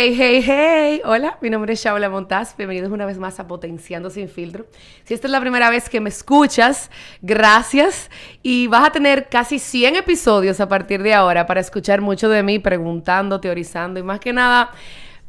Hey, hey, hey. Hola, mi nombre es Shaula Montaz. Bienvenidos una vez más a Potenciando Sin Filtro. Si esta es la primera vez que me escuchas, gracias. Y vas a tener casi 100 episodios a partir de ahora para escuchar mucho de mí, preguntando, teorizando y más que nada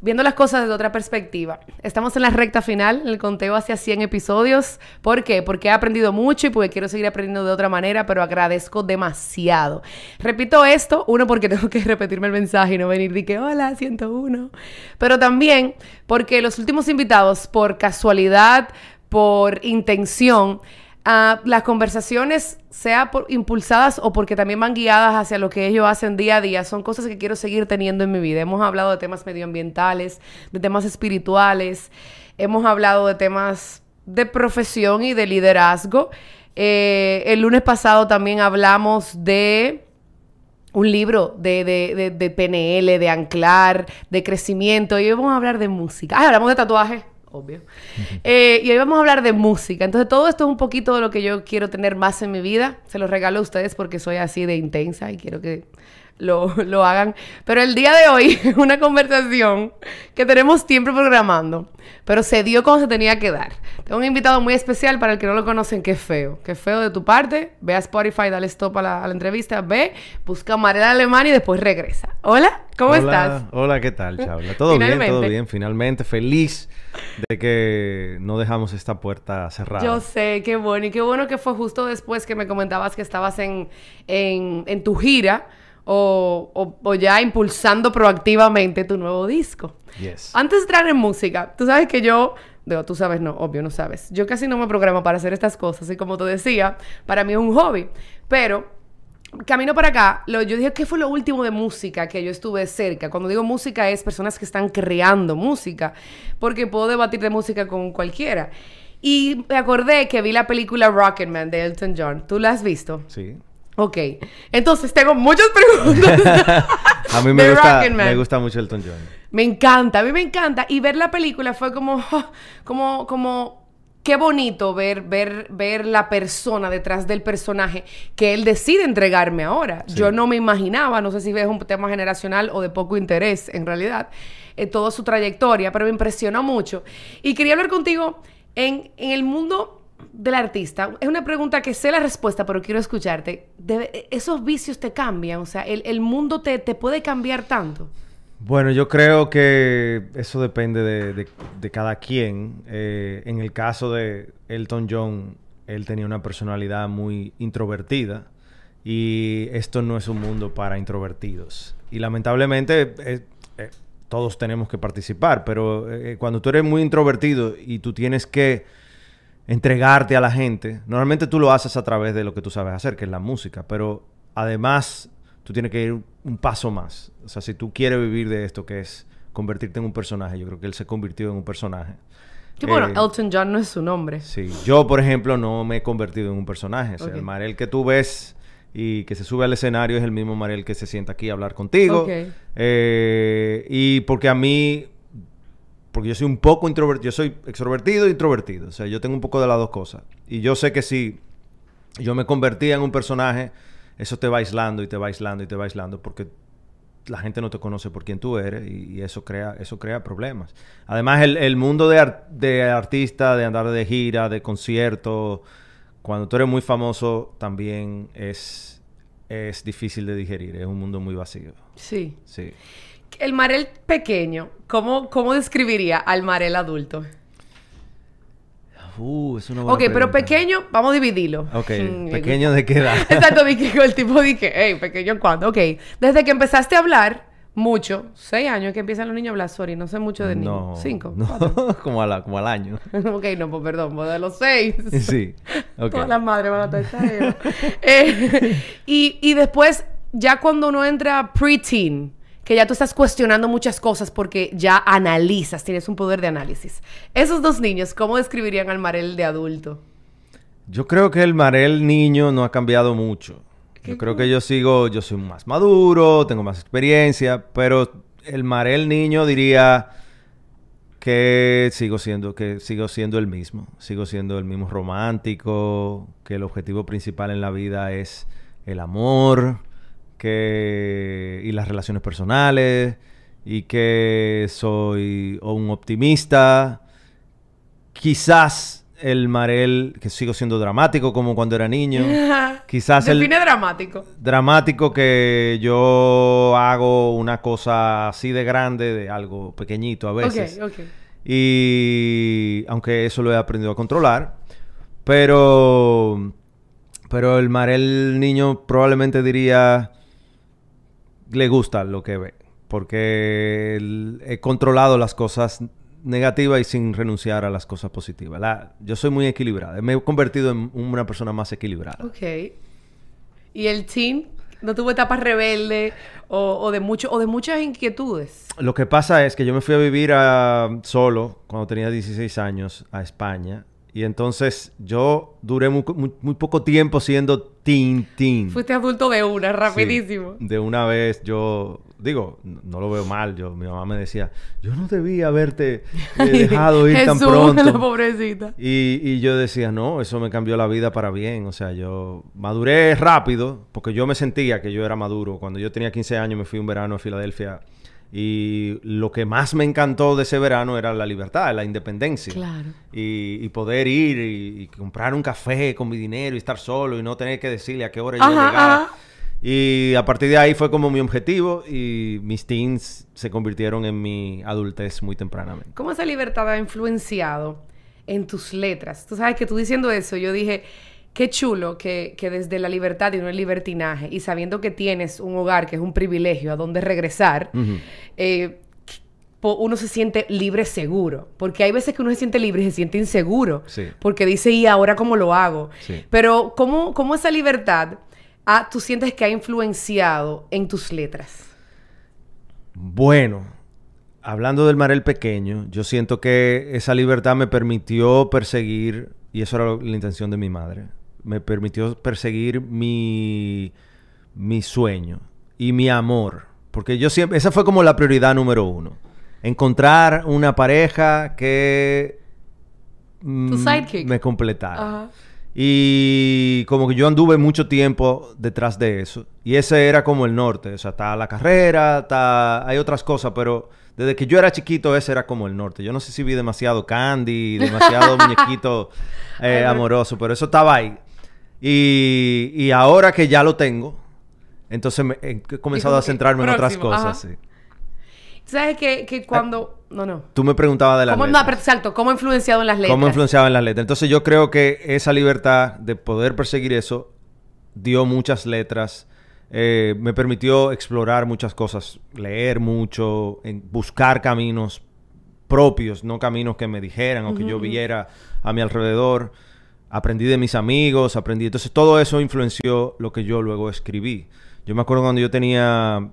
viendo las cosas desde otra perspectiva. Estamos en la recta final, en el conteo hacia 100 episodios. ¿Por qué? Porque he aprendido mucho y porque quiero seguir aprendiendo de otra manera, pero agradezco demasiado. Repito esto, uno, porque tengo que repetirme el mensaje y no venir de que, hola, 101. Pero también porque los últimos invitados, por casualidad, por intención, Las conversaciones, sea por, impulsadas o porque también van guiadas hacia lo que ellos hacen día a día, son cosas que quiero seguir teniendo en mi vida. Hemos hablado de temas medioambientales, de temas espirituales, hemos hablado de temas de profesión y de liderazgo. Eh, el lunes pasado también hablamos de un libro de, de, de, PNL, de anclar, de crecimiento. Y hoy vamos a hablar de música. Ah, hablamos de tatuaje obvio. Eh, y hoy vamos a hablar de música. Entonces, todo esto es un poquito de lo que yo quiero tener más en mi vida. Se los regalo a ustedes porque soy así de intensa y quiero que lo, lo hagan. Pero el día de hoy, una conversación que tenemos tiempo programando, pero se dio como se tenía que dar. Tengo un invitado muy especial para el que no lo conocen, que feo. Que feo de tu parte. Ve a Spotify, dale stop a la, entrevista, ve, busca Mariela Alemán y después regresa. Hola, ¿cómo estás? Hola, ¿qué tal, Chabla? Todo bien, todo bien. Finalmente, feliz de que no dejamos esta puerta cerrada. Yo sé, qué bueno. Y qué bueno que fue justo después que me comentabas que estabas en, en, en tu gira o, o, ya impulsando proactivamente tu nuevo disco. Yes. Antes de entrar en música, tú sabes que yo, digo, tú sabes, no, obvio, no sabes. Yo casi no me programo para hacer estas cosas y como te decía, para mí es un hobby. Pero camino para acá, lo, yo dije, ¿qué fue lo último de música que yo estuve cerca? Cuando digo música es personas que están creando música, porque puedo debatir de música con cualquiera. Y me acordé que vi la película Rocketman de Elton John. ¿Tú la has visto? Sí. Ok. Entonces tengo muchas preguntas. a mí me gusta, me gusta mucho Elton John. Me encanta, a mí me encanta. Y ver la película fue como, como, como, qué bonito ver, ver, ver la persona detrás del personaje que él decide entregarme ahora. Yo no me imaginaba, no sé si es un tema generacional o de poco interés en realidad, en toda su trayectoria, pero me impresionó mucho. Y quería hablar contigo en, en el mundo del artista, es una pregunta que sé la respuesta, pero quiero escucharte. ¿Esos vicios te cambian? O sea, ¿el, mundo te, puede cambiar tanto? Bueno, yo creo que eso depende de, cada quien. Eh, en el caso de Elton John, él tenía una personalidad muy introvertida y esto no es un mundo para introvertidos. Y lamentablemente eh, eh, todos tenemos que participar, pero cuando tú eres muy introvertido y tú tienes que entregarte a la gente. Normalmente tú lo haces a través de lo que tú sabes hacer, que es la música, pero además tú tienes que ir un paso más. O sea, si tú quieres vivir de esto, que es convertirte en un personaje, yo creo que él se convirtió en un personaje. Que bueno, eh, Elton John no es su nombre. Sí, yo por ejemplo no me he convertido en un personaje. O sea, el Marel que tú ves y que se sube al escenario es el mismo Marel que se sienta aquí a hablar contigo. Eh, y porque a mí porque yo soy un poco introvertido, yo soy extrovertido e introvertido, o sea, yo tengo un poco de las dos cosas. Y yo sé que si yo me convertía en un personaje, eso te va aislando y te va aislando y te va aislando porque la gente no te conoce por quién tú eres y, eso crea eso crea problemas. Además, el, mundo de, de artista, de andar de gira, de concierto, cuando tú eres muy famoso, también es, es difícil de digerir. Es un mundo muy vacío. Sí. Sí. El Marel pequeño, ¿cómo, cómo describiría al Marel adulto? Uh, es una buena Ok, pero pequeño, vamos a dividirlo. Ok, mm, pequeño de qué edad. Exacto, dije el tipo dije, hey, pequeño cuándo. Ok, desde que empezaste a hablar mucho, seis años que empiezan los niños a hablar, sorry, no sé mucho de niños. No, cinco, no, como, a como al año. ok, no, pues perdón, pues de los seis. sí, ok. Todas las madres van a estar eh, y, y después, ya cuando uno entra preteen, que ya tú estás cuestionando muchas cosas porque ya analizas, tienes un poder de análisis. Esos dos niños, ¿cómo describirían al Marel de adulto? Yo creo que el Marel niño no ha cambiado mucho. Yo creo que yo sigo, yo soy más maduro, tengo más experiencia, pero el Marel niño diría que sigo siendo, que sigo siendo el mismo. Sigo siendo el mismo romántico, que el objetivo principal en la vida es el amor, que y las relaciones personales y que soy un optimista. Quizás el Marel, que sigo siendo dramático como cuando era niño. Quizás Define el... dramático. Dramático que yo hago una cosa así de grande, de algo pequeñito a veces. Ok, ok. Y aunque eso lo he aprendido a controlar. Pero... Pero el Marel niño probablemente diría... Le gusta lo que ve. Porque he controlado las cosas negativa y sin renunciar a las cosas positivas. La, yo soy muy equilibrada. Me he convertido en una persona más equilibrada. Ok. ¿Y el team? ¿No tuvo etapas rebelde o, de mucho, o de muchas inquietudes? Lo que pasa es que yo me fui a vivir a, solo cuando tenía 16 años a España. Y entonces yo duré muy, muy, poco tiempo siendo teen teen. Fuiste adulto de una, rapidísimo. de una vez yo digo, no lo veo mal. Yo, mi mamá me decía, yo no debía haberte eh, dejado ir tan pronto. la pobrecita. Y, y, yo decía, no, eso me cambió la vida para bien. O sea, yo maduré rápido porque yo me sentía que yo era maduro. Cuando yo tenía 15 años me fui un verano a Filadelfia y lo que más me encantó de ese verano era la libertad, la independencia. Claro. Y, poder ir y, comprar un café con mi dinero y estar solo y no tener que decirle a qué hora yo llegaba. Y a partir de ahí fue como mi objetivo y mis teens se convirtieron en mi adultez muy tempranamente. ¿Cómo esa libertad ha influenciado en tus letras? Tú sabes que tú diciendo eso, yo dije, qué chulo que, desde la libertad y no el libertinaje y sabiendo que tienes un hogar que es un privilegio a donde regresar, eh, uno se siente libre seguro. Porque hay veces que uno se siente libre y se siente inseguro. Porque dice, ¿y ahora cómo lo hago? Pero ¿cómo, ¿cómo esa libertad tú sientes que ha influenciado en tus letras? Bueno, hablando del Marel pequeño, yo siento que esa libertad me permitió perseguir, y eso era la intención de mi madre, me permitió perseguir mi, mi sueño y mi amor. Porque yo siempre, esa fue como la prioridad número uno. Encontrar una pareja que mm, me completara. Y como que yo anduve mucho tiempo detrás de eso. Y ese era como el norte. O sea, está la carrera, está... hay otras cosas, pero desde que yo era chiquito ese era como el norte. Yo no sé si vi demasiado candy, demasiado muñequito eh, amoroso, pero eso estaba ahí. Y, y ahora que ya lo tengo, entonces me, he comenzado a centrarme en otras cosas. Sí. ¿Sabes que, que cuando... No, no. Tú me preguntabas de las ¿Cómo, letras. No, exacto. ¿Cómo ha influenciado en las letras? ¿Cómo ha influenciado en las letras? Entonces yo creo que esa libertad de poder perseguir eso dio muchas letras. Eh, me permitió explorar muchas cosas. Leer mucho. buscar caminos propios. No caminos que me dijeran o que yo viera a mi alrededor. Aprendí de mis amigos. Aprendí... Entonces todo eso influenció lo que yo luego escribí. Yo me acuerdo cuando yo tenía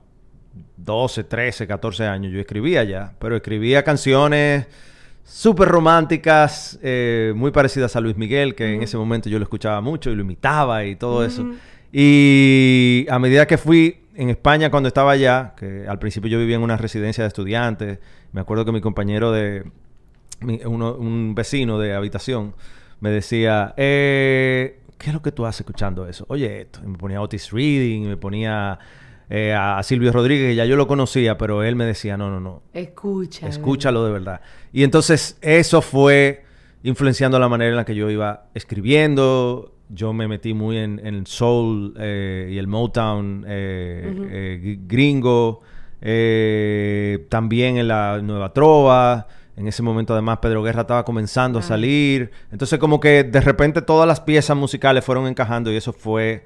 12, 13, 14 años yo escribía ya, pero escribía canciones súper románticas, eh, muy parecidas a Luis Miguel, que en ese momento yo lo escuchaba mucho y lo imitaba y todo eso. Y a medida que fui en España cuando estaba allá, que al principio yo vivía en una residencia de estudiantes, me acuerdo que mi compañero de, un vecino de habitación, me decía, eh, ¿qué es lo que tú haces escuchando eso? Oye, esto. Y me ponía Otis Reading, me ponía eh, a Silvio Rodríguez, que ya yo lo conocía, pero él me decía, no, no, no. Escucha. Escúchalo de verdad. Y entonces eso fue influenciando la manera en la que yo iba escribiendo. Yo me metí muy en, el soul eh, y el Motown eh, gringo. también en la Nueva Trova. En ese momento además Pedro Guerra estaba comenzando a salir. Entonces como que de repente todas las piezas musicales fueron encajando y eso fue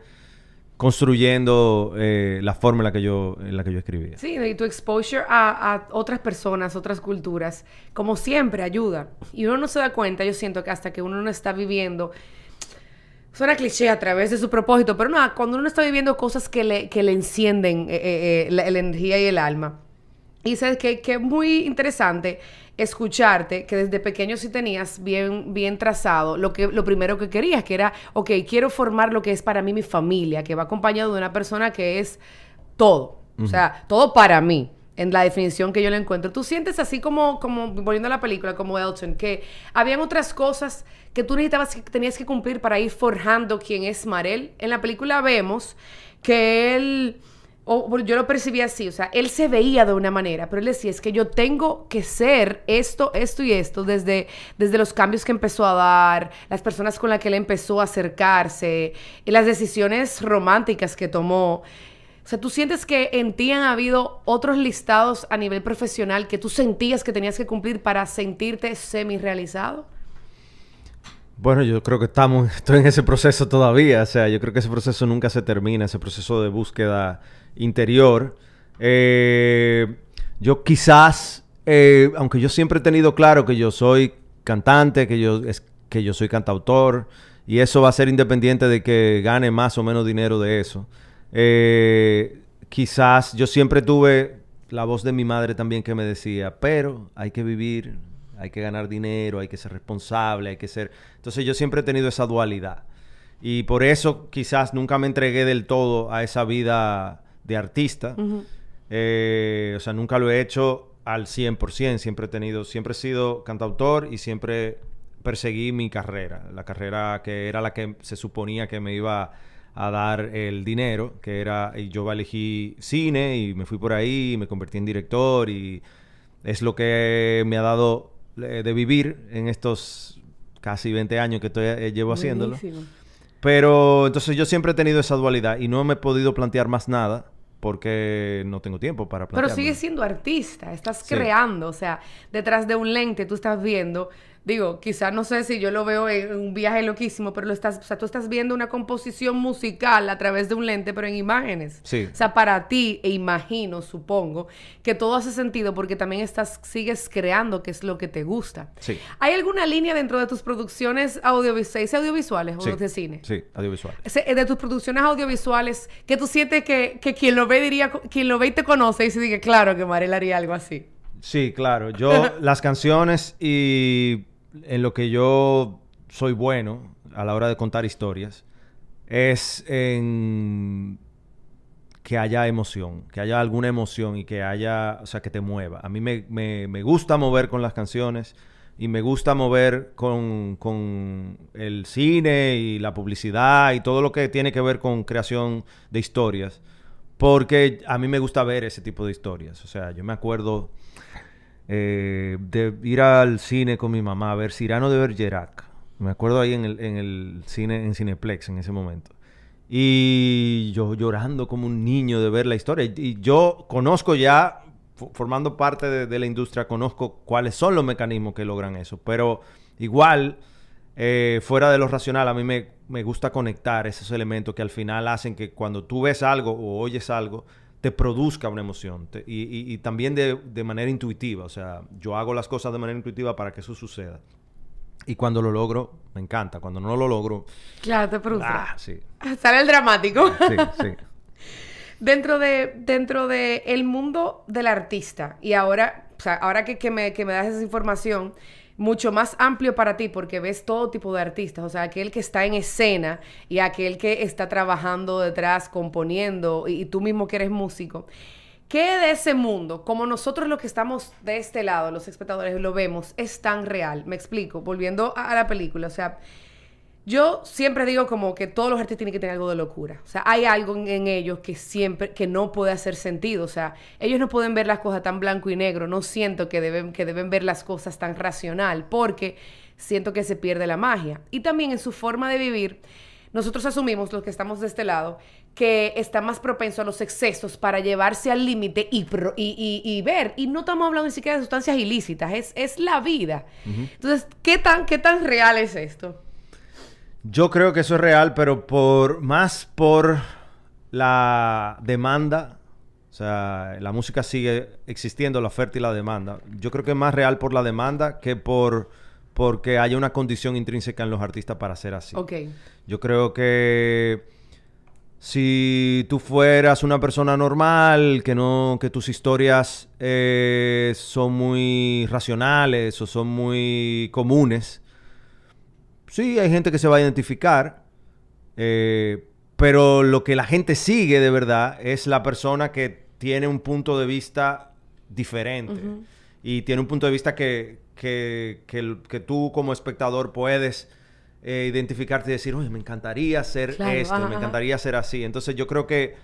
construyendo eh, la forma en la que yo en la que yo escribía. Sí, y tu exposure a, otras personas, otras culturas, como siempre ayuda. Y uno no se da cuenta, yo siento que hasta que uno no está viviendo Suena cliché a través de su propósito, pero nada, cuando uno está viviendo cosas que le, que le encienden eh, eh, la, energía y el alma. Y sabes que, que es muy interesante escucharte que desde pequeño sí tenías bien, bien trazado lo, que, lo primero que querías, que era, ok, quiero formar lo que es para mí mi familia, que va acompañado de una persona que es todo, o sea, todo para mí en la definición que yo le encuentro. Tú sientes así como, como volviendo a la película, como Elton, que habían otras cosas que tú necesitabas, que tenías que cumplir para ir forjando quién es Marel. En la película vemos que él o yo lo percibía así, o sea, él se veía de una manera, pero él decía, es que yo tengo que ser esto, esto y esto, desde, desde los cambios que empezó a dar, las personas con las que él empezó a acercarse, y las decisiones románticas que tomó. O sea, ¿tú sientes que en ti han habido otros listados a nivel profesional que tú sentías que tenías que cumplir para sentirte semi-realizado? Bueno, yo creo que estamos, estoy en ese proceso todavía, o sea, yo creo que ese proceso nunca se termina, ese proceso de búsqueda interior. Eh, yo quizás, eh, aunque yo siempre he tenido claro que yo soy cantante, que yo, es, que yo soy cantautor, y eso va a ser independiente de que gane más o menos dinero de eso. Eh, quizás yo siempre tuve la voz de mi madre también que me decía, pero hay que vivir, hay que ganar dinero, hay que ser responsable, hay que ser... Entonces yo siempre he tenido esa dualidad. Y por eso quizás nunca me entregué del todo a esa vida de artista. Eh, o sea, nunca lo he hecho al 100%. Siempre he tenido, siempre he sido cantautor y siempre perseguí mi carrera. La carrera que era la que se suponía que me iba a dar el dinero, que era, y yo elegí cine y me fui por ahí, y me convertí en director y es lo que me ha dado de vivir en estos casi 20 años que estoy, eh, llevo haciéndolo. Pero entonces yo siempre he tenido esa dualidad y no me he podido plantear más nada porque no tengo tiempo para plantearlo. Pero sigues siendo artista, estás creando, o sea, detrás de un lente tú estás viendo Digo, quizás no sé si yo lo veo en un viaje loquísimo, pero lo estás, o sea, tú estás viendo una composición musical a través de un lente, pero en imágenes. Sí. O sea, para ti, e imagino, supongo, que todo hace sentido porque también estás, sigues creando, que es lo que te gusta. Sí. ¿Hay alguna línea dentro de tus producciones audiovisuales, audiovisuales o de cine? Sí, audiovisuales. Eh, de tus producciones audiovisuales, que tú sientes que, que quien lo ve diría, quien lo ve y te conoce y se diga, claro que Marel haría algo así. Sí, claro. Yo, las canciones y en lo que yo soy bueno a la hora de contar historias es en que haya emoción, que haya alguna emoción y que haya, o sea, que te mueva. A mí me, me, gusta mover con las canciones y me gusta mover con, con, el cine y la publicidad y todo lo que tiene que ver con creación de historias, porque a mí me gusta ver ese tipo de historias. O sea, yo me acuerdo eh, de ir al cine con mi mamá a ver Cyrano de Bergerac. Me acuerdo ahí en el, en el cine, en Cineplex en ese momento. Y yo llorando como un niño de ver la historia. Y, yo conozco ya, formando parte de, la industria, conozco cuáles son los mecanismos que logran eso. Pero igual, eh, fuera de lo racional, a mí me, me gusta conectar esos elementos que al final hacen que cuando tú ves algo o oyes algo, te produzca una emoción y, también de, manera intuitiva. O sea, yo hago las cosas de manera intuitiva para que eso suceda. Y cuando lo logro, me encanta. Cuando no lo logro... Claro, te produce. Ah, sí. Sale el dramático. Sí, sí. dentro de, dentro de el mundo del artista, y ahora, o sea, ahora que, que, me, que me das esa información, mucho más amplio para ti porque ves todo tipo de artistas, o sea, aquel que está en escena y aquel que está trabajando detrás, componiendo, y, tú mismo que eres músico. ¿Qué de ese mundo, como nosotros los que estamos de este lado, los espectadores, lo vemos, es tan real? Me explico, volviendo a la película, o sea, yo siempre digo como que todos los artistas tienen que tener algo de locura. O sea, hay algo en, ellos que siempre, que no puede hacer sentido. O sea, ellos no pueden ver las cosas tan blanco y negro. No siento que deben, que deben ver las cosas tan racional porque siento que se pierde la magia. Y también en su forma de vivir, nosotros asumimos, los que estamos de este lado, que está más propenso a los excesos para llevarse al límite y, y, ver. Y no estamos hablando ni siquiera de sustancias ilícitas, es, es la vida. Entonces, ¿qué tan, ¿qué tan real es esto? Yo creo que eso es real, pero por más por la demanda. O sea, la música sigue existiendo, la oferta y la demanda. Yo creo que es más real por la demanda que por porque haya una condición intrínseca en los artistas para ser así. Ok. Yo creo que si tú fueras una persona normal, que no, que tus historias eh, son muy racionales o son muy comunes, Sí, hay gente que se va a identificar, eh, pero lo que la gente sigue de verdad es la persona que tiene un punto de vista diferente y tiene un punto de vista que, que, que, tú como espectador puedes eh, identificarte y decir, oye, me encantaría ser esto, me encantaría ser así. Entonces yo creo que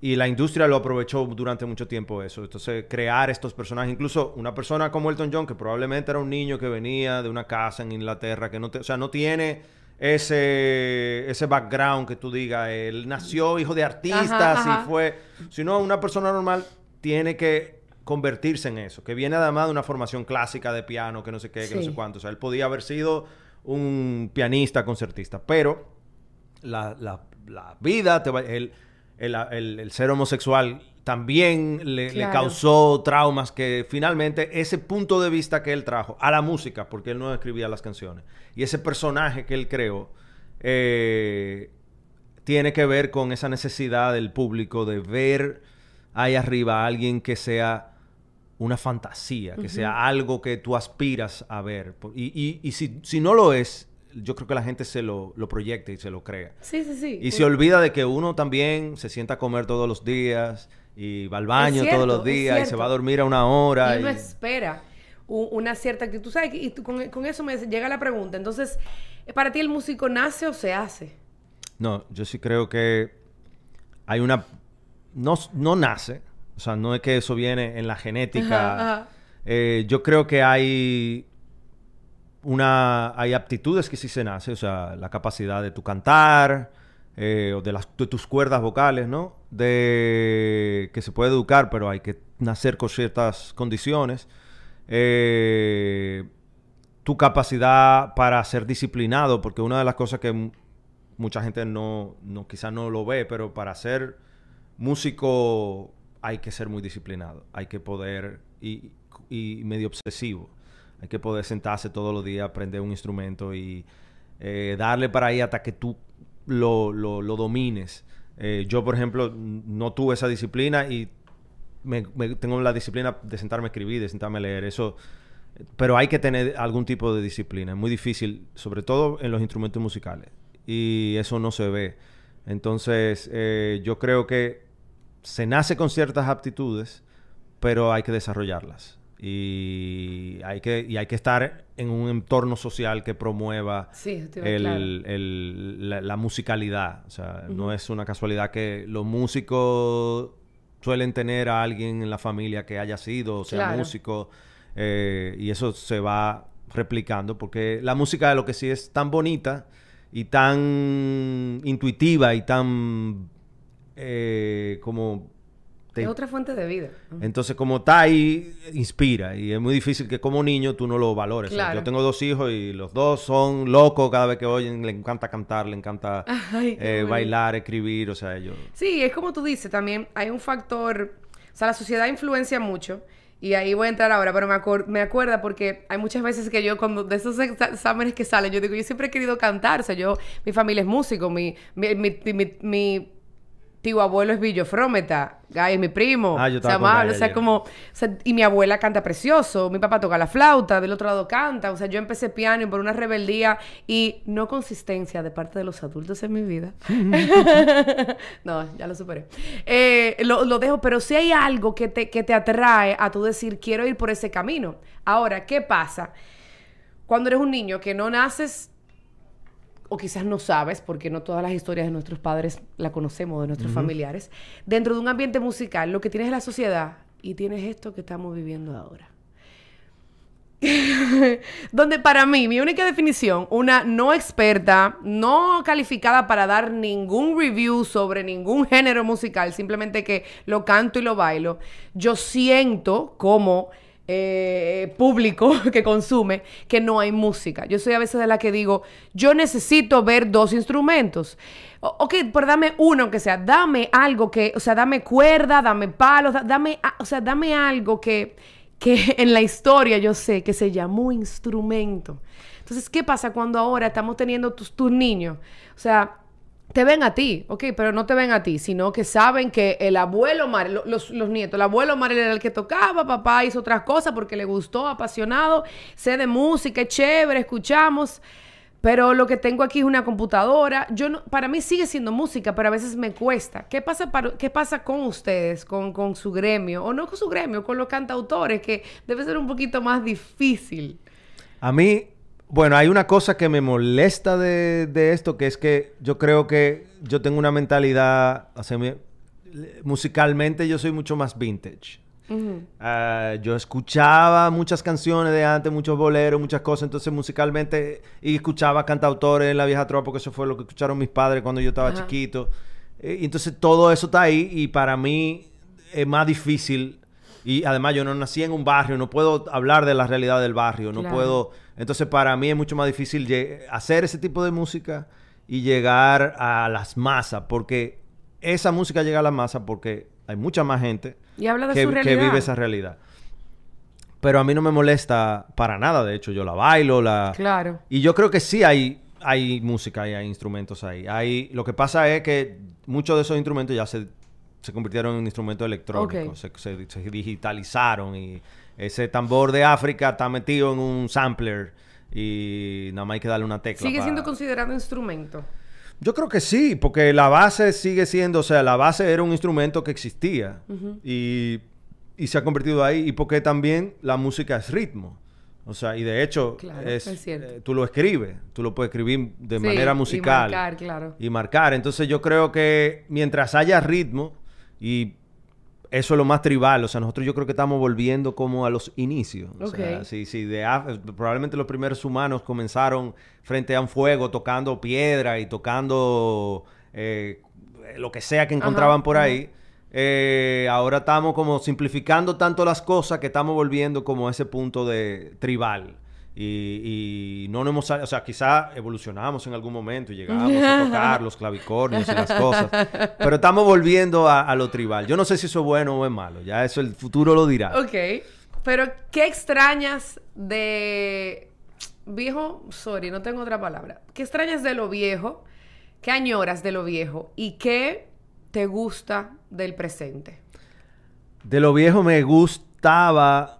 y la industria lo aprovechó durante mucho tiempo eso. Entonces, crear estos personajes. Incluso una persona como Elton John, que probablemente era un niño que venía de una casa en Inglaterra, que no, o sea, no tiene ese, ese background que tú digas, él nació hijo de artistas y fue... Sino una persona normal tiene que convertirse en eso, que viene además de una formación clásica de piano, que no sé qué, que no sé cuánto. O sea, él podía haber sido un pianista, concertista, pero la, la, la vida, te va, él el, ser homosexual también le, causó traumas que finalmente ese punto de vista que él trajo a la música, porque él no escribía las canciones, y ese personaje que él creó, eh, tiene que ver con esa necesidad del público de ver ahí arriba a alguien que sea una fantasía, que sea algo que tú aspiras a ver. Y, y, si, si, no lo es, yo creo que la gente se lo, lo proyecta y se lo crea. Sí, sí, sí. Y se olvida de que uno también se sienta a comer todos los días y va al baño todos los días y se va a dormir a una hora. Y uno espera una cierta actitud. ¿Sabes? Y con, eso me llega la pregunta. Entonces, ¿para ti el músico nace o se hace? No, yo sí creo que hay una... No, no nace. O sea, no es que eso viene en la genética. Eh, yo creo que hay una, hay aptitudes que sí se nace, o sea, la capacidad de tu cantar, eh, o de, las, de tus cuerdas vocales, ¿no? De que se puede educar, pero hay que nacer con ciertas condiciones. Eh, tu capacidad para ser disciplinado, porque una de las cosas que mucha gente no, no quizás no lo ve, pero para ser músico hay que ser muy disciplinado, hay que poder y, y medio obsesivo. Hay que poder sentarse todos los días, aprender un instrumento y eh, darle para ahí hasta que tú lo, lo, domines. Eh, yo, por ejemplo, no tuve esa disciplina y tengo la disciplina de sentarme a escribir, de sentarme a leer. Eso, pero hay que tener algún tipo de disciplina. Es muy difícil, sobre todo en los instrumentos musicales. Y eso no se ve. Entonces, eh, yo creo que se nace con ciertas aptitudes, pero hay que desarrollarlas y hay que y hay que estar en un entorno social que promueva la, musicalidad. O sea no es una casualidad que los músicos suelen tener a alguien en la familia que haya sido o sea músico eh, y eso se va replicando porque la música de lo que sí es tan bonita y tan intuitiva y tan eh, como es otra fuente de vida. Entonces, como está ahí, inspira. Y es muy difícil que como niño tú no lo valores. yo tengo dos hijos y los dos son locos cada vez que oyen. Le encanta cantar, le encanta eh, bailar, escribir. O sea, ellos... Sí, es como tú dices también. Hay un factor... O sea, la sociedad influencia mucho. Y ahí voy a entrar ahora, pero me, me acuerda porque hay muchas veces que yo, cuando de esos exámenes que salen, yo digo, yo siempre he querido cantar. O sea, yo, mi familia es músico, mi, mi, mi, mi tío abuelo es Billo Frometa, Guy es mi primo, ah, yo o sea, como, y mi abuela canta precioso, mi papá toca la flauta, del otro lado canta, o sea, yo empecé piano por una rebeldía y no consistencia de parte de los adultos en mi vida. no, ya lo superé. Eh, lo, lo, dejo, pero si hay algo que te, que te atrae a tú decir, quiero ir por ese camino. Ahora, ¿qué pasa? Cuando eres un niño que no naces o quizás no sabes, porque no todas las historias de nuestros padres la conocemos, de nuestros familiares, dentro de un ambiente musical, lo que tienes es la sociedad y tienes esto que estamos viviendo ahora. Donde para mí, mi única definición, una no experta, no calificada para dar ningún review sobre ningún género musical, simplemente que lo canto y lo bailo, yo siento como eh, público que consume que no hay música. Yo soy a veces de la que digo, yo necesito ver dos instrumentos. ok, pero dame uno aunque sea, dame algo que, o sea, dame cuerda, dame palos, dame, o sea, dame algo que, que en la historia yo sé que se llamó instrumento. Entonces, ¿qué pasa cuando ahora estamos teniendo tus, tus niños? O sea, te ven a ti, ok, pero no te ven a ti, sino que saben que el abuelo Mar, los, nietos, el abuelo Mar era el que tocaba, papá hizo otras cosas porque le gustó, apasionado, sé de música, es chévere, escuchamos, pero lo que tengo aquí es una computadora. Yo no, para mí sigue siendo música, pero a veces me cuesta. ¿Qué pasa, para, qué pasa con ustedes, con, con su gremio? O no con su gremio, con los cantautores, que debe ser un poquito más difícil. A mí, bueno, hay una cosa que me molesta de, esto, que es que yo creo que yo tengo una mentalidad, musicalmente yo soy mucho más vintage. Ah, yo escuchaba muchas canciones de antes, muchos boleros, muchas cosas, entonces musicalmente, y escuchaba cantautores en la vieja tropa, porque eso fue lo que escucharon mis padres cuando yo estaba chiquito. Eh, y entonces todo eso está ahí y para mí es más difícil. Y además yo no nací en un barrio, no puedo hablar de la realidad del barrio, no puedo... Entonces para mí es mucho más difícil hacer ese tipo de música y llegar a las masas, porque esa música llega a la masa porque hay mucha más gente que, vive esa realidad. Pero a mí no me molesta para nada, de hecho, yo la bailo, la... Claro. Y yo creo que sí hay, hay música y hay instrumentos ahí. Hay... Lo que pasa es que muchos de esos instrumentos ya se, se convirtieron en instrumentos electrónicos, se, digitalizaron y ese tambor de África está metido en un sampler y nada más hay que darle una tecla. ¿Sigue siendo considerado instrumento? Yo creo que sí, porque la base sigue siendo, o sea, la base era un instrumento que existía y, se ha convertido ahí y porque también la música es ritmo. O sea, y de hecho, es, eh, tú lo escribes, tú lo puedes escribir de manera musical. Y marcar, claro. Y marcar. Entonces yo creo que mientras haya ritmo y eso es lo más tribal. O sea, nosotros yo creo que estamos volviendo como a los inicios. O sea, sí, sí, de probablemente los primeros humanos comenzaron frente a un fuego tocando piedra y tocando eh, lo que sea que encontraban por ahí. Eh, ahora estamos como simplificando tanto las cosas que estamos volviendo como a ese punto de tribal. Y, no nos hemos... O sea, quizá evolucionamos en algún momento y llegamos a tocar los clavicornios y las cosas. Pero estamos volviendo a, lo tribal. Yo no sé si eso es bueno o es malo. Ya eso el futuro lo dirá. Ok. Pero, ¿qué extrañas de... Viejo, sorry, no tengo otra palabra. ¿Qué extrañas de lo viejo? ¿Qué añoras de lo viejo? ¿Y qué te gusta del presente? De lo viejo me gustaba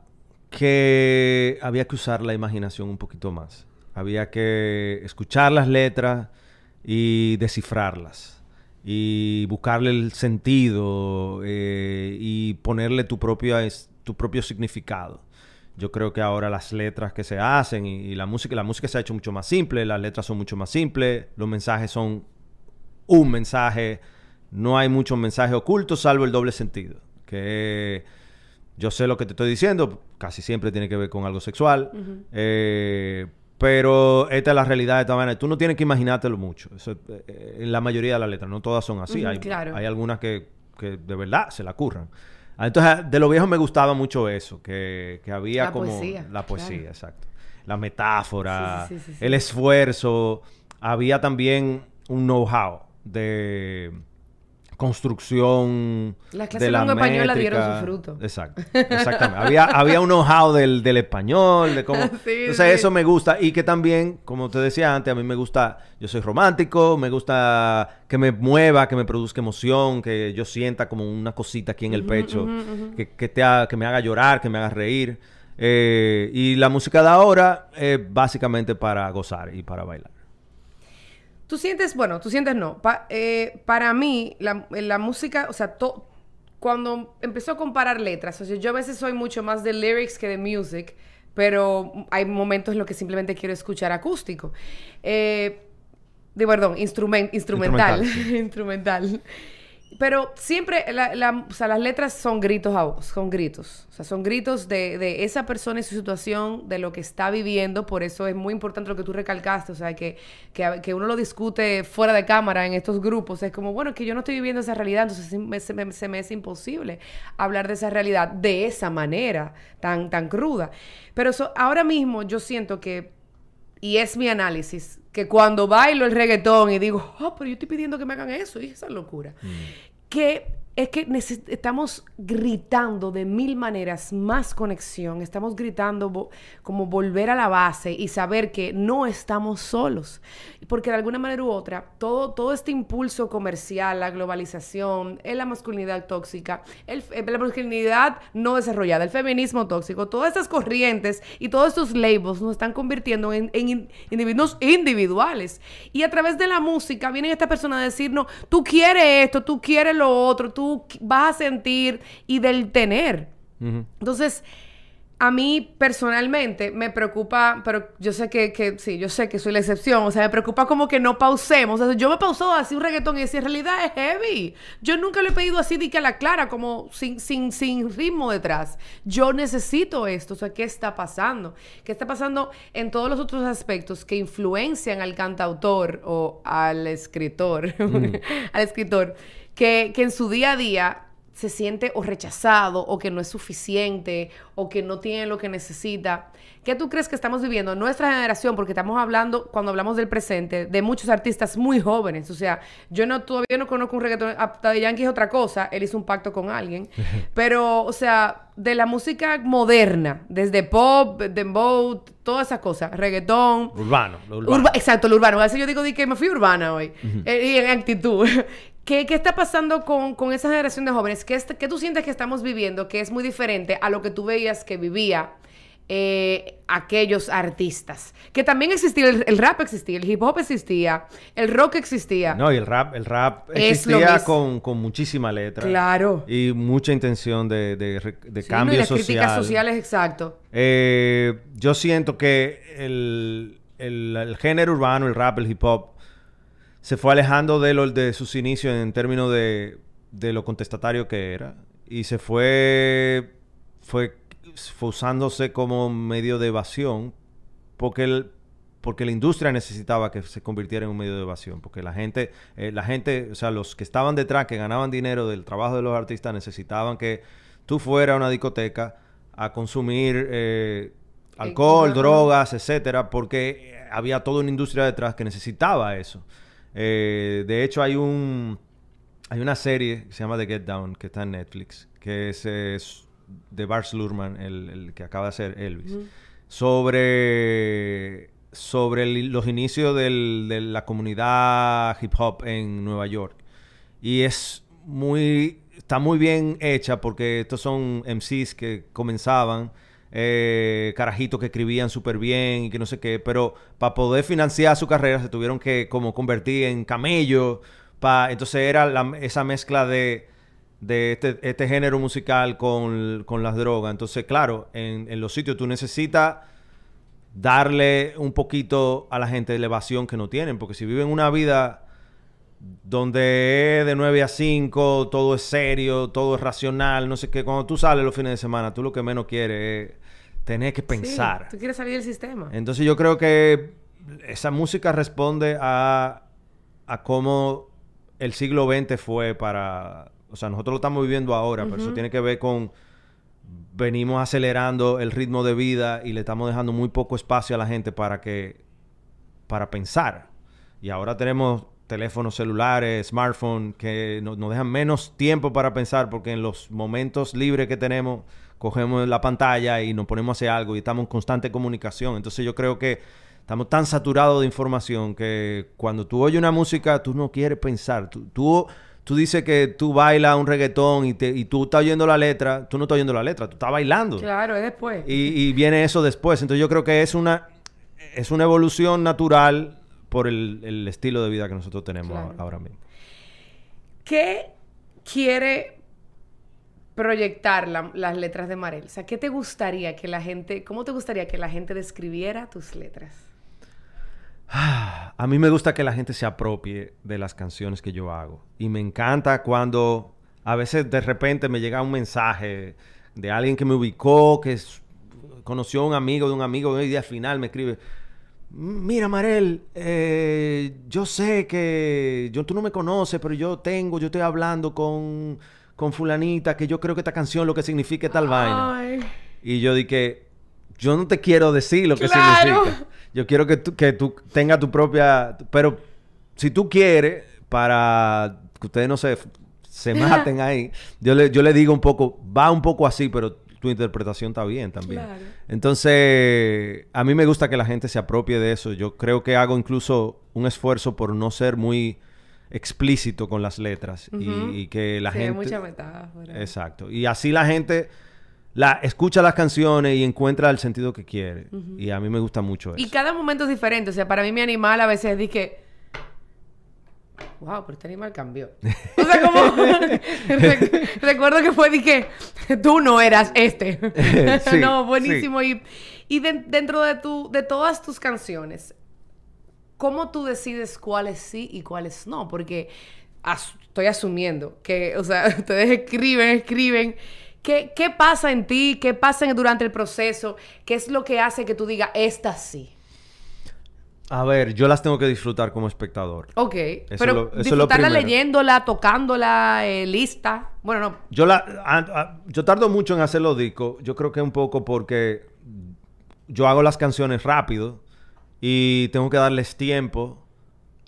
que había que usar la imaginación un poquito más. Había que escuchar las letras y descifrarlas. Y buscarle el sentido eh, y ponerle tu, propio tu propio significado. Yo creo que ahora las letras que se hacen y, la música, la música se ha hecho mucho más simple, las letras son mucho más simples, los mensajes son un mensaje, no hay muchos mensajes ocultos salvo el doble sentido, que yo sé lo que te estoy diciendo, casi siempre tiene que ver con algo sexual. Eh, pero esta es la realidad de esta manera. Tú no tienes que imaginártelo mucho. Eso, eh, en la mayoría de las letras, no todas son así. hay, hay, algunas que, de verdad se la curran. Ah, entonces, de lo viejo me gustaba mucho eso, que, había como... Poesía, la poesía. exacto. La metáfora, el esfuerzo. Había también un know-how de construcción Las clases de la española dieron su fruto. Exacto, exactamente. había, había un know-how del, español, de cómo... sea, eso me gusta. Y que también, como te decía antes, a mí me gusta... Yo soy romántico, me gusta que me mueva, que me produzca emoción, que yo sienta como una cosita aquí en el pecho, Que, que, te que me haga llorar, que me haga reír. Eh, y la música de ahora es básicamente para gozar y para bailar. Tú sientes, bueno, tú sientes no. Eh, para mí, la, música, o sea, cuando empezó a comparar letras, o sea, yo a veces soy mucho más de lyrics que de music, pero hay momentos en los que simplemente quiero escuchar acústico. Eh, de, perdón, instrumental. Instrumental. instrumental. Pero siempre, la, las letras son gritos a voz, son gritos. O sea, son gritos de, de, esa persona y su situación, de lo que está viviendo. Por eso es muy importante lo que tú recalcaste. O sea, que, que, uno lo discute fuera de cámara en estos grupos. Es como, bueno, que yo no estoy viviendo esa realidad, entonces se me, se me es imposible hablar de esa realidad de esa manera, tan, tan cruda. Pero ahora mismo yo siento que, y es mi análisis, que cuando bailo el reggaetón y digo, oh, pero yo estoy pidiendo que me hagan eso, y esa locura, mm. que es que estamos gritando de mil maneras más conexión, estamos gritando como volver a la base y saber que no estamos solos, porque de alguna manera u otra, todo, todo este impulso comercial, la globalización, la masculinidad tóxica, el, eh, la masculinidad no desarrollada, el feminismo tóxico, todas estas corrientes y todos estos labels nos están convirtiendo en, en individuos individuales. Y a través de la música viene esta persona a decirnos, tú quieres esto, tú quieres lo otro, tú vas a sentir y del tener. Entonces, a mí personalmente me preocupa, pero yo sé que, que, sí, yo sé que soy la excepción, o sea, me preocupa como que no pausemos. O sea, yo me pausó así un reggaetón y decía, en realidad es heavy. Yo nunca lo he pedido así de que a la clara, como sin, sin, sin ritmo detrás. Yo necesito esto, o sea, ¿qué está pasando? ¿Qué está pasando en todos los otros aspectos que influencian al cantautor o al escritor, mm. al escritor, que, que en su día a día se siente o rechazado o que no es suficiente o que no tiene lo que necesita. ¿Qué tú crees que estamos viviendo? Nuestra generación, porque estamos hablando, cuando hablamos del presente, de muchos artistas muy jóvenes. O sea, yo no todavía no conozco un reggaetón. de Yankee es otra cosa. Él hizo un pacto con alguien. Pero, o sea, de la música moderna, desde pop, dembow, todas esas cosas, reggaetón. Urbano. exacto, lo urbano. A veces yo digo que me fui urbana hoy. Eh, y en actitud. ¿Qué, está pasando con, esa generación de jóvenes? ¿Qué, ¿Qué, tú sientes que estamos viviendo que es muy diferente a lo que tú veías que vivía eh, aquellos artistas? Que también existía, el, rap existía, el hip hop existía, el rock existía. No, y el rap, el rap existía con, muchísima letra. Claro. Y mucha intención de, de, de cambio social. críticas sociales, exacto. Eh, yo siento que el, el género urbano, el rap, el hip hop se fue alejando de, lo, de sus inicios en términos de, de lo contestatario que era. Y se fue, fue, usándose como medio de evasión porque, el, porque la industria necesitaba que se convirtiera en un medio de evasión. Porque la gente, eh, la gente, o sea, los que estaban detrás, que ganaban dinero del trabajo de los artistas, necesitaban que tú fueras a una discoteca a consumir eh, alcohol, drogas, etcétera, porque había toda una industria detrás que necesitaba eso. Eh, de hecho, hay un hay una serie que se llama The Get Down, que está en Netflix, que es, de Bart Luhrmann, el, que acaba de hacer Elvis, sobre, sobre los inicios de la comunidad hip hop en Nueva York. Y es muy, está muy bien hecha porque estos son MCs que comenzaban eh, carajitos que escribían súper bien y que no sé qué, pero para poder financiar su carrera se tuvieron que como convertir en camello, pa, entonces era esa mezcla de, de este, este, género musical con, con, las drogas. Entonces, claro, en, en, los sitios tú necesitas darle un poquito a la gente de elevación que no tienen, porque si viven una vida donde es de 9 a 5, todo es serio, todo es racional, no sé qué. Cuando tú sales los fines de semana, tú lo que menos quieres es tener que pensar. tú quieres salir del sistema. Entonces yo creo que esa música responde a, a cómo el siglo XX fue para... O sea, nosotros lo estamos viviendo ahora, pero eso tiene que ver con... Venimos acelerando el ritmo de vida y le estamos dejando muy poco espacio a la gente para que... para pensar. Y ahora tenemos teléfonos celulares, smartphones, que nos, dejan menos tiempo para pensar porque en los momentos libres que tenemos cogemos la pantalla y nos ponemos a hacer algo y estamos en constante comunicación. Entonces yo creo que estamos tan saturados de información que cuando tú oyes una música tú no quieres pensar. Tú, tú, dices que tú bailas un reggaetón y, te, y tú estás oyendo la letra, tú no estás oyendo la letra, tú estás bailando. Claro, es después. Y, y viene eso después. Entonces yo creo que es una, es una evolución natural por el, estilo de vida que nosotros tenemos ahora mismo. ¿Qué quiere proyectar las letras de Marel? O sea, ¿qué te gustaría que la gente, cómo te gustaría que la gente describiera tus letras? A mí me gusta que la gente se apropie de las canciones que yo hago. Y me encanta cuando a veces de repente me llega un mensaje de alguien que me ubicó, que conoció a un amigo de un amigo y al final me escribe, Mira, Marel, eh, yo sé que yo, tú no me conoces, pero yo tengo, yo estoy hablando con, con fulanita, que yo creo que esta canción lo que significa es tal vaina. Y yo dije, yo no te quiero decir lo que significa. Yo quiero que tú, que tú tengas tu propia... Pero si tú quieres, para que ustedes no se, se maten ahí, yo le, yo le digo un poco, va un poco así, pero tu interpretación está bien también. Entonces, a mí me gusta que la gente se apropie de eso. Yo creo que hago incluso un esfuerzo por no ser muy explícito con las letras y, que la gente... mucha metáfora. Exacto. Y así la gente la escucha las canciones y encuentra el sentido que quiere. Y a mí me gusta mucho eso. Y cada momento es diferente. O sea, para mí mi animal a veces dice wow, pero este animal cambió. O sea, como recuerdo que fue, dije, tú no eras este. no, buenísimo. Y, y dentro de, tu, de todas tus canciones, ¿cómo tú decides cuáles sí y cuáles no? Porque estoy asumiendo que, o sea, ustedes escriben, escriben. ¿Qué, ¿Qué pasa en ti? ¿Qué pasa durante el proceso? ¿Qué es lo que hace que tú digas, esta sí? A ver, yo las tengo que disfrutar como espectador. Ok. pero disfrutarla leyéndola, tocándola, eh, lista. Bueno, no. Yo la yo tardo mucho en hacer los discos. Yo creo que un poco porque yo hago las canciones rápido y tengo que darles tiempo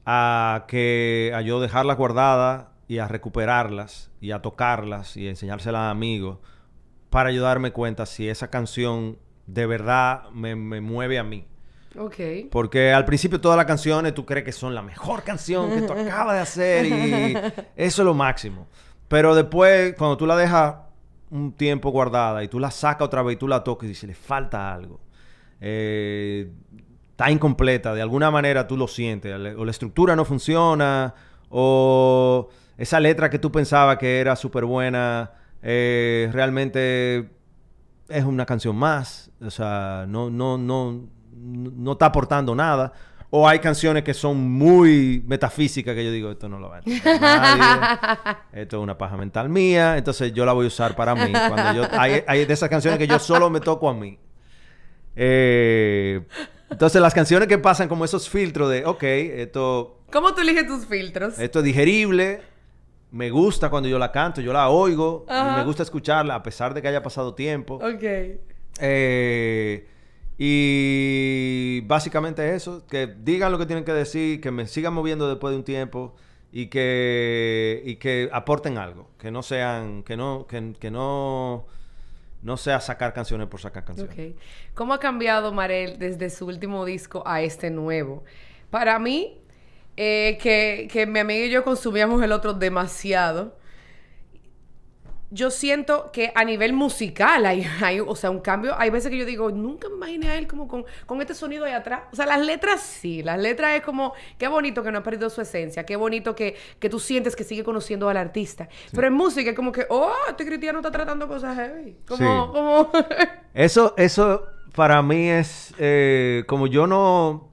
a que a yo dejarlas guardadas y a recuperarlas y a tocarlas y enseñárselas a amigos para ayudarme cuenta si esa canción de verdad me mueve a mí. Ok. Porque al principio todas las canciones tú crees que son la mejor canción que tú acabas de hacer y eso es lo máximo. Pero después, cuando tú la dejas un tiempo guardada y tú la sacas otra vez y tú la tocas y dices, le falta algo. Eh, está incompleta, de alguna manera tú lo sientes. O la estructura no funciona, o esa letra que tú pensabas que era súper buena, eh, realmente es una canción más. O sea, no, no, no no está aportando nada. O hay canciones que son muy metafísicas que yo digo, esto no lo va a entender nadie. esto es una paja mental mía. Entonces yo la voy a usar para mí. Cuando yo, hay, hay de esas canciones que yo solo me toco a mí. Eh, entonces las canciones que pasan como esos filtros de, ok, esto... ¿Cómo tú eliges tus filtros? Esto es digerible. Me gusta cuando yo la canto, yo la oigo. Y me gusta escucharla a pesar de que haya pasado tiempo. Ok. Eh, y básicamente eso, que digan lo que tienen que decir, que me sigan moviendo después de un tiempo y que, y que aporten algo, que no sean, que no, que, no, no sea sacar canciones por sacar canciones. Okay. ¿Cómo ha cambiado Marel desde su último disco a este nuevo? Para mí, eh, que, que mi amiga y yo consumíamos el otro demasiado, yo siento que a nivel musical hay, hay, o sea, un cambio. Hay veces que yo digo, nunca me imaginé a él como con, con, este sonido ahí atrás. O sea, las letras sí, las letras es como, qué bonito que no ha perdido su esencia, qué bonito que, que tú sientes que sigue conociendo al artista. Pero en música es como que, oh, este cristiano está tratando cosas heavy. Como, como... eso, eso para mí es, eh, como yo no,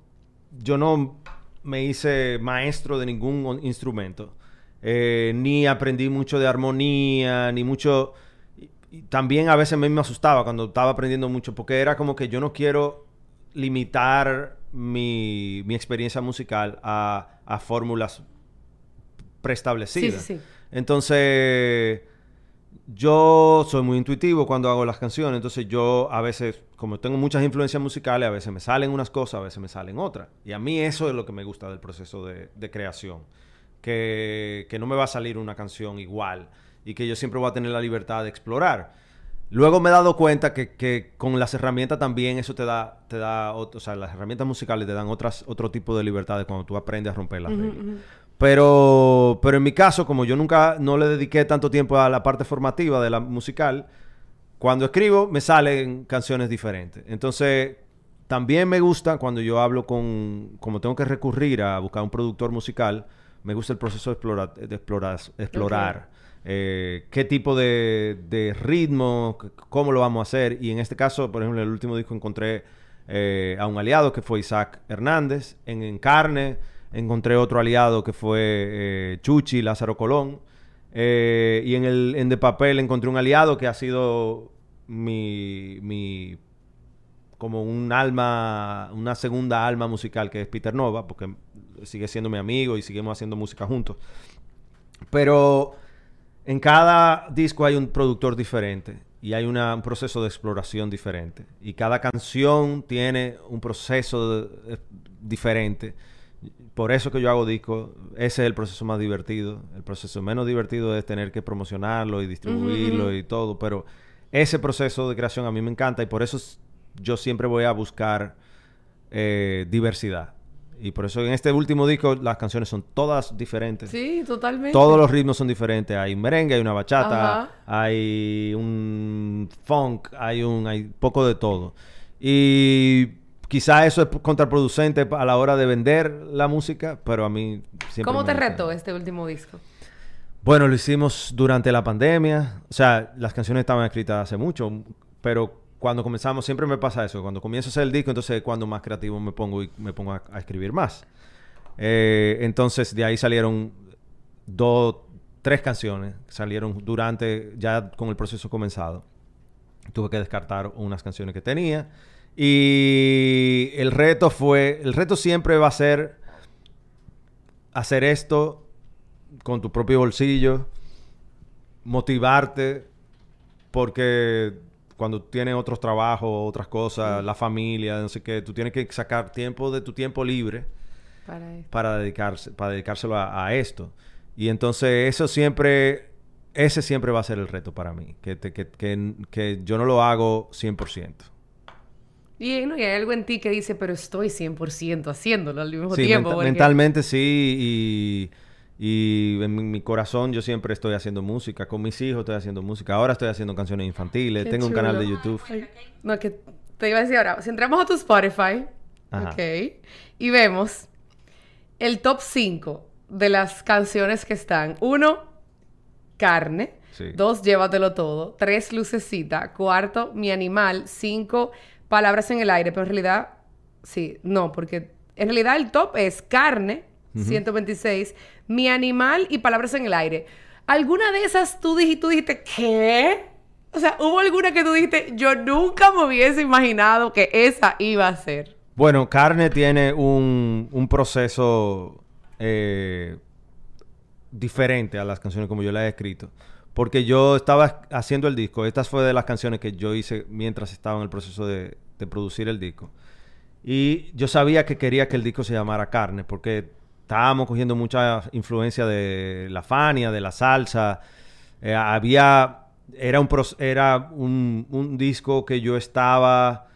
yo no me hice maestro de ningún instrumento. Eh, ni aprendí mucho de armonía, ni mucho... también a veces me, me asustaba cuando estaba aprendiendo mucho, porque era como que yo no quiero limitar mi, mi experiencia musical a, a fórmulas preestablecidas. Sí, sí, sí. Entonces, yo soy muy intuitivo cuando hago las canciones, entonces yo a veces, como tengo muchas influencias musicales, a veces me salen unas cosas, a veces me salen otras. Y a mí eso es lo que me gusta del proceso de, de creación que, no me va a salir una canción igual y que yo siempre voy a tener la libertad de explorar. Luego me he dado cuenta que, con las herramientas también eso te da, te da, o sea, las herramientas musicales te dan otras, otro tipo de libertades cuando tú aprendes a romper las reglas. Pero, pero en mi caso, como yo nunca no le dediqué tanto tiempo a la parte formativa de la musical, cuando escribo me salen canciones diferentes. Entonces, también me gusta cuando yo hablo con, como tengo que recurrir a buscar un productor musical, me gusta el proceso de explorar, de explorar, explorar eh, qué tipo de, ritmo, cómo lo vamos a hacer. Y en este caso, por ejemplo, en el último disco encontré eh, a un aliado que fue Isaac Hernández. En, en Carne encontré otro aliado que fue eh, Chuchi, Lázaro Colón. y en el en De Papel encontré un aliado que ha sido mi, mi como un alma, una segunda alma musical que es Peter Nova, porque sigue siendo mi amigo y seguimos haciendo música juntos. Pero en cada disco hay un productor diferente y hay un proceso de exploración diferente. Y cada canción tiene un proceso diferente. Por eso que yo hago discos, ese es el proceso más divertido. El proceso menos divertido es tener que promocionarlo y distribuirlo y todo. Pero ese proceso de creación a mí me encanta y por eso yo siempre voy a buscar eh, diversidad. Y por eso en este último disco las canciones son todas diferentes. Sí, totalmente. Todos los ritmos son diferentes. Hay un merengue, hay una bachata, hay un funk, hay un hay poco de todo. Y quizá eso es contraproducente a la hora de vender la música, pero a mí siempre ¿Cómo te retó este último disco? Bueno, lo hicimos durante la pandemia. O sea, las canciones estaban escritas hace mucho, pero cuando comenzamos, siempre me pasa eso. Cuando comienzo a hacer el disco, entonces cuando más creativo me pongo y me pongo a, escribir más. Eh, entonces de ahí salieron dos, tres canciones. Salieron durante, ya con el proceso comenzado. Tuve que descartar unas canciones que tenía. Y el reto fue, el reto siempre va a ser hacer esto con tu propio bolsillo, motivarte, porque cuando tienes otros trabajos, otras cosas, la familia, no sé qué, tú tienes que sacar tiempo de tu tiempo libre para, dedicarse, para dedicárselo a, esto. Y entonces eso siempre, ese siempre va a ser el reto para mí, que, que, que, yo no lo hago 100%. Y, y, hay algo en ti que dice, pero estoy 100% haciéndolo al mismo tiempo. mentalmente sí, y y en mi, corazón yo siempre estoy haciendo música. Con mis hijos estoy haciendo música. Ahora estoy haciendo canciones infantiles. Tengo un canal de YouTube. no, que te iba a decir ahora. Si entramos a tu Spotify, ok, y vemos el top 5 de las canciones que están. Uno, carne. Dos, llévatelo todo. Tres, lucecita. Cuarto, mi animal. Cinco, palabras en el aire. Pero en realidad, sí, no, porque en realidad el top es carne 126, Mi animal y Palabras en el aire. ¿Alguna de esas tú, dijiste, tú dijiste, qué? O sea, ¿hubo alguna que tú dijiste, yo nunca me hubiese imaginado que esa iba a ser? Bueno, Carne tiene un, un proceso eh, diferente a las canciones como yo las he escrito. Porque yo estaba haciendo el disco. Estas fue de las canciones que yo hice mientras estaba en el proceso de, de producir el disco. Y yo sabía que quería que el disco se llamara Carne, porque estábamos cogiendo mucha influencia de la Fania, de la salsa. Eh, había, era, un, era un, disco que yo estaba,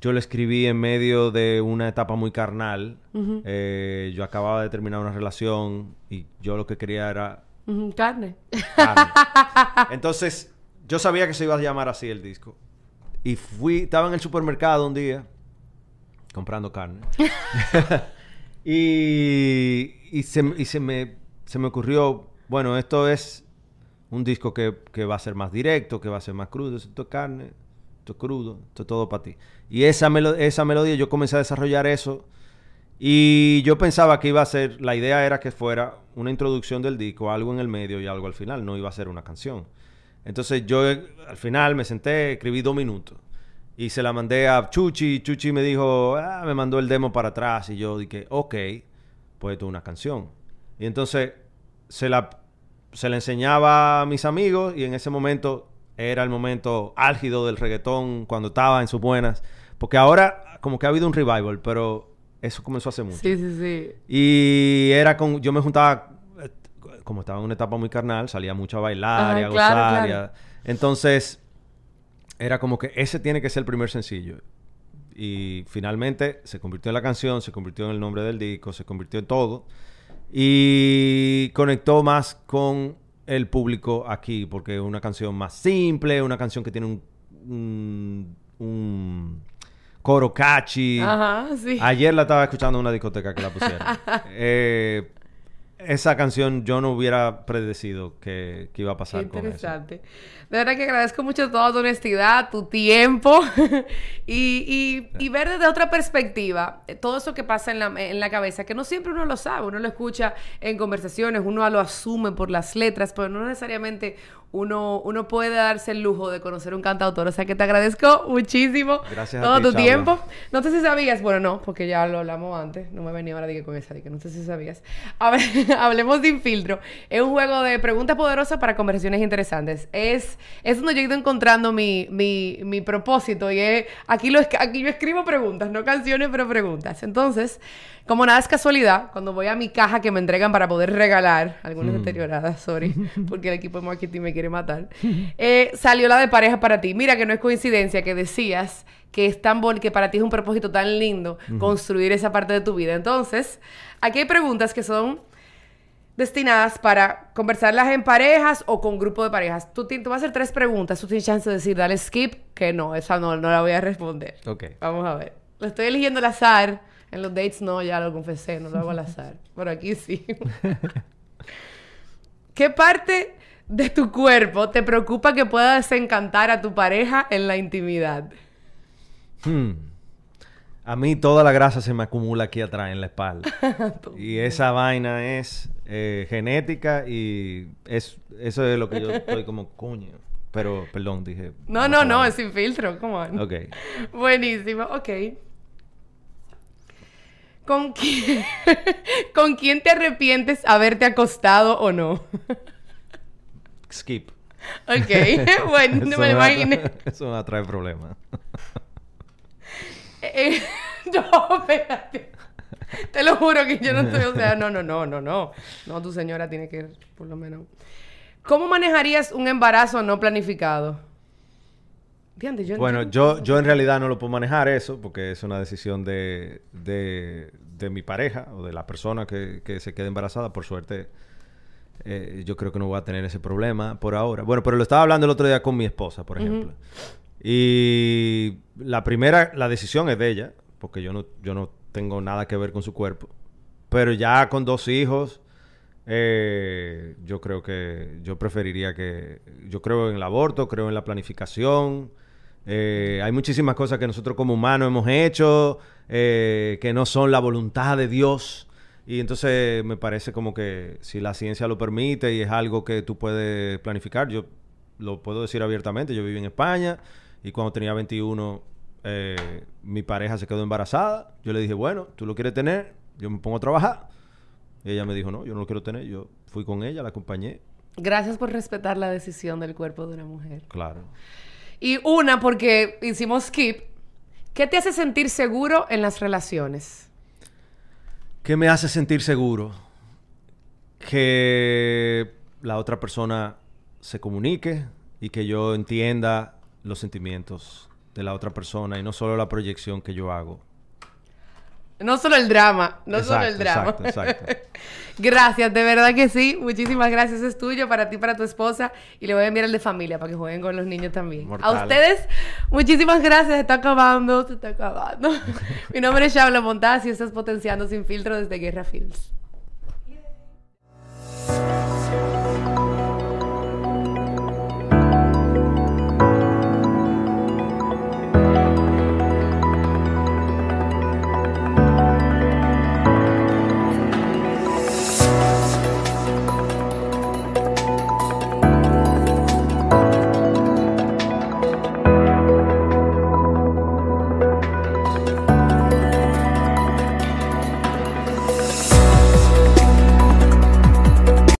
yo lo escribí en medio de una etapa muy carnal. Eh, yo acababa de terminar una relación y yo lo que quería era... Carne. Carne. Entonces, yo sabía que se iba a llamar así el disco. Y fui, estaba en el supermercado un día comprando carne. Y, se, me, se me ocurrió, bueno, esto es un disco que, que, va a ser más directo, que va a ser más crudo. Esto es carne, esto es crudo, esto es todo para ti. Y esa, esa melodía, yo comencé a desarrollar eso. Y yo pensaba que iba a ser, la idea era que fuera una introducción del disco, algo en el medio y algo al final, no iba a ser una canción. Entonces yo al final me senté, escribí dos minutos. Y se la mandé a Chuchi. Chuchi me dijo, ah, me mandó el demo para atrás. Y yo dije, ok, pues es una canción. Y entonces se la, se la enseñaba a mis amigos. Y en ese momento era el momento álgido del reggaetón cuando estaba en sus buenas. Porque ahora como que ha habido un revival, pero eso comenzó hace mucho. Sí, sí, sí. Y era con... Yo me juntaba... Eh, como estaba en una etapa muy carnal, salía mucho a bailar y a gozar. Entonces era como que ese tiene que ser el primer sencillo. Y finalmente se convirtió en la canción, se convirtió en el nombre del disco, se convirtió en todo. Y conectó más con el público aquí, porque es una canción más simple, una canción que tiene un, un, coro catchy. Ajá, sí. Ayer la estaba escuchando en una discoteca que la pusieron. eh, esa canción yo no hubiera predecido que, iba a pasar con eso. Interesante. De verdad que agradezco mucho toda tu honestidad, tu tiempo y, y, ver desde otra perspectiva eh, todo eso que pasa en la, en la cabeza, que no siempre uno lo sabe, uno lo escucha en conversaciones, uno lo asume por las letras, pero no necesariamente uno, uno puede darse el lujo de conocer un cantautor. O sea que te agradezco muchísimo Gracias todo tu tiempo. No sé si sabías, bueno, no, porque ya lo hablamos antes. No me venía ahora de con esa, de que no sé si sabías. A ver, hablemos de Infiltro. Es un juego de preguntas poderosas para conversaciones interesantes. Es, es donde yo he ido encontrando mi, mi, mi propósito y es, aquí, lo, aquí yo escribo preguntas, no canciones, pero preguntas. Entonces, como nada es casualidad, cuando voy a mi caja que me entregan para poder regalar, algunas deterioradas, sorry, porque el equipo de marketing me quiere matar, eh, salió la de pareja para ti. Mira que no es coincidencia que decías que es tan bonito, que para ti es un propósito tan lindo construir esa parte de tu vida. Entonces, aquí hay preguntas que son destinadas para conversarlas en parejas o con grupo de parejas. Tú, tú vas a hacer tres preguntas. Tú tienes chance de decir, dale skip, que no, esa no, no la voy a responder. Ok. Vamos a ver. Lo estoy eligiendo al azar. En los dates no, ya lo confesé, no lo hago al azar. Pero aquí sí. ¿Qué parte de tu cuerpo te preocupa que pueda desencantar a tu pareja en la intimidad? Hmm. A mí toda la grasa se me acumula aquí atrás en la espalda. y esa vaina es eh, genética y es, eso es lo que yo estoy como coño. Pero, perdón, dije. No, no, no, es sin filtro. ¿Cómo? Ok. Buenísimo, ok. ¿Con quién, ¿Con quién te arrepientes haberte acostado o no? Skip. Ok, bueno, no me lo imaginé. Eso me trae problemas. Eh, no, espérate. Te lo juro que yo no estoy, o sea, no, no, no, no, no. No, tu señora tiene que, por lo menos. ¿Cómo manejarías un embarazo no planificado? bueno, yo, yo en realidad no lo puedo manejar eso porque es una decisión de, de, de mi pareja o de la persona que, que se quede embarazada. Por suerte, eh, yo creo que no voy a tener ese problema por ahora. Bueno, pero lo estaba hablando el otro día con mi esposa, por ejemplo. Y la primera, la decisión es de ella, porque yo no, yo no tengo nada que ver con su cuerpo. Pero ya con dos hijos, eh, yo creo que yo preferiría que... Yo creo en el aborto, creo en la planificación. Eh, hay muchísimas cosas que nosotros como humanos hemos hecho eh, que no son la voluntad de Dios. Y entonces me parece como que si la ciencia lo permite y es algo que tú puedes planificar, yo lo puedo decir abiertamente. Yo viví en España y cuando tenía 21 eh, mi pareja se quedó embarazada. Yo le dije, bueno, tú lo quieres tener, yo me pongo a trabajar. Y ella me dijo, no, yo no lo quiero tener. Yo fui con ella, la acompañé. Gracias por respetar la decisión del cuerpo de una mujer. Claro. Y una, porque hicimos skip. ¿Qué te hace sentir seguro en las relaciones? ¿Qué me hace sentir seguro? Que la otra persona se comunique y que yo entienda los sentimientos de la otra persona y no solo la proyección que yo hago. No solo el drama, no solo el drama. Exacto, exacto. gracias, de verdad que sí. Muchísimas gracias. Es tuyo para ti, para tu esposa. Y le voy a enviar el de familia para que jueguen con los niños también. A ustedes, muchísimas gracias. Se está acabando, se está acabando. Mi nombre es Shaula Montaz y estás potenciando sin filtro desde Guerra Films.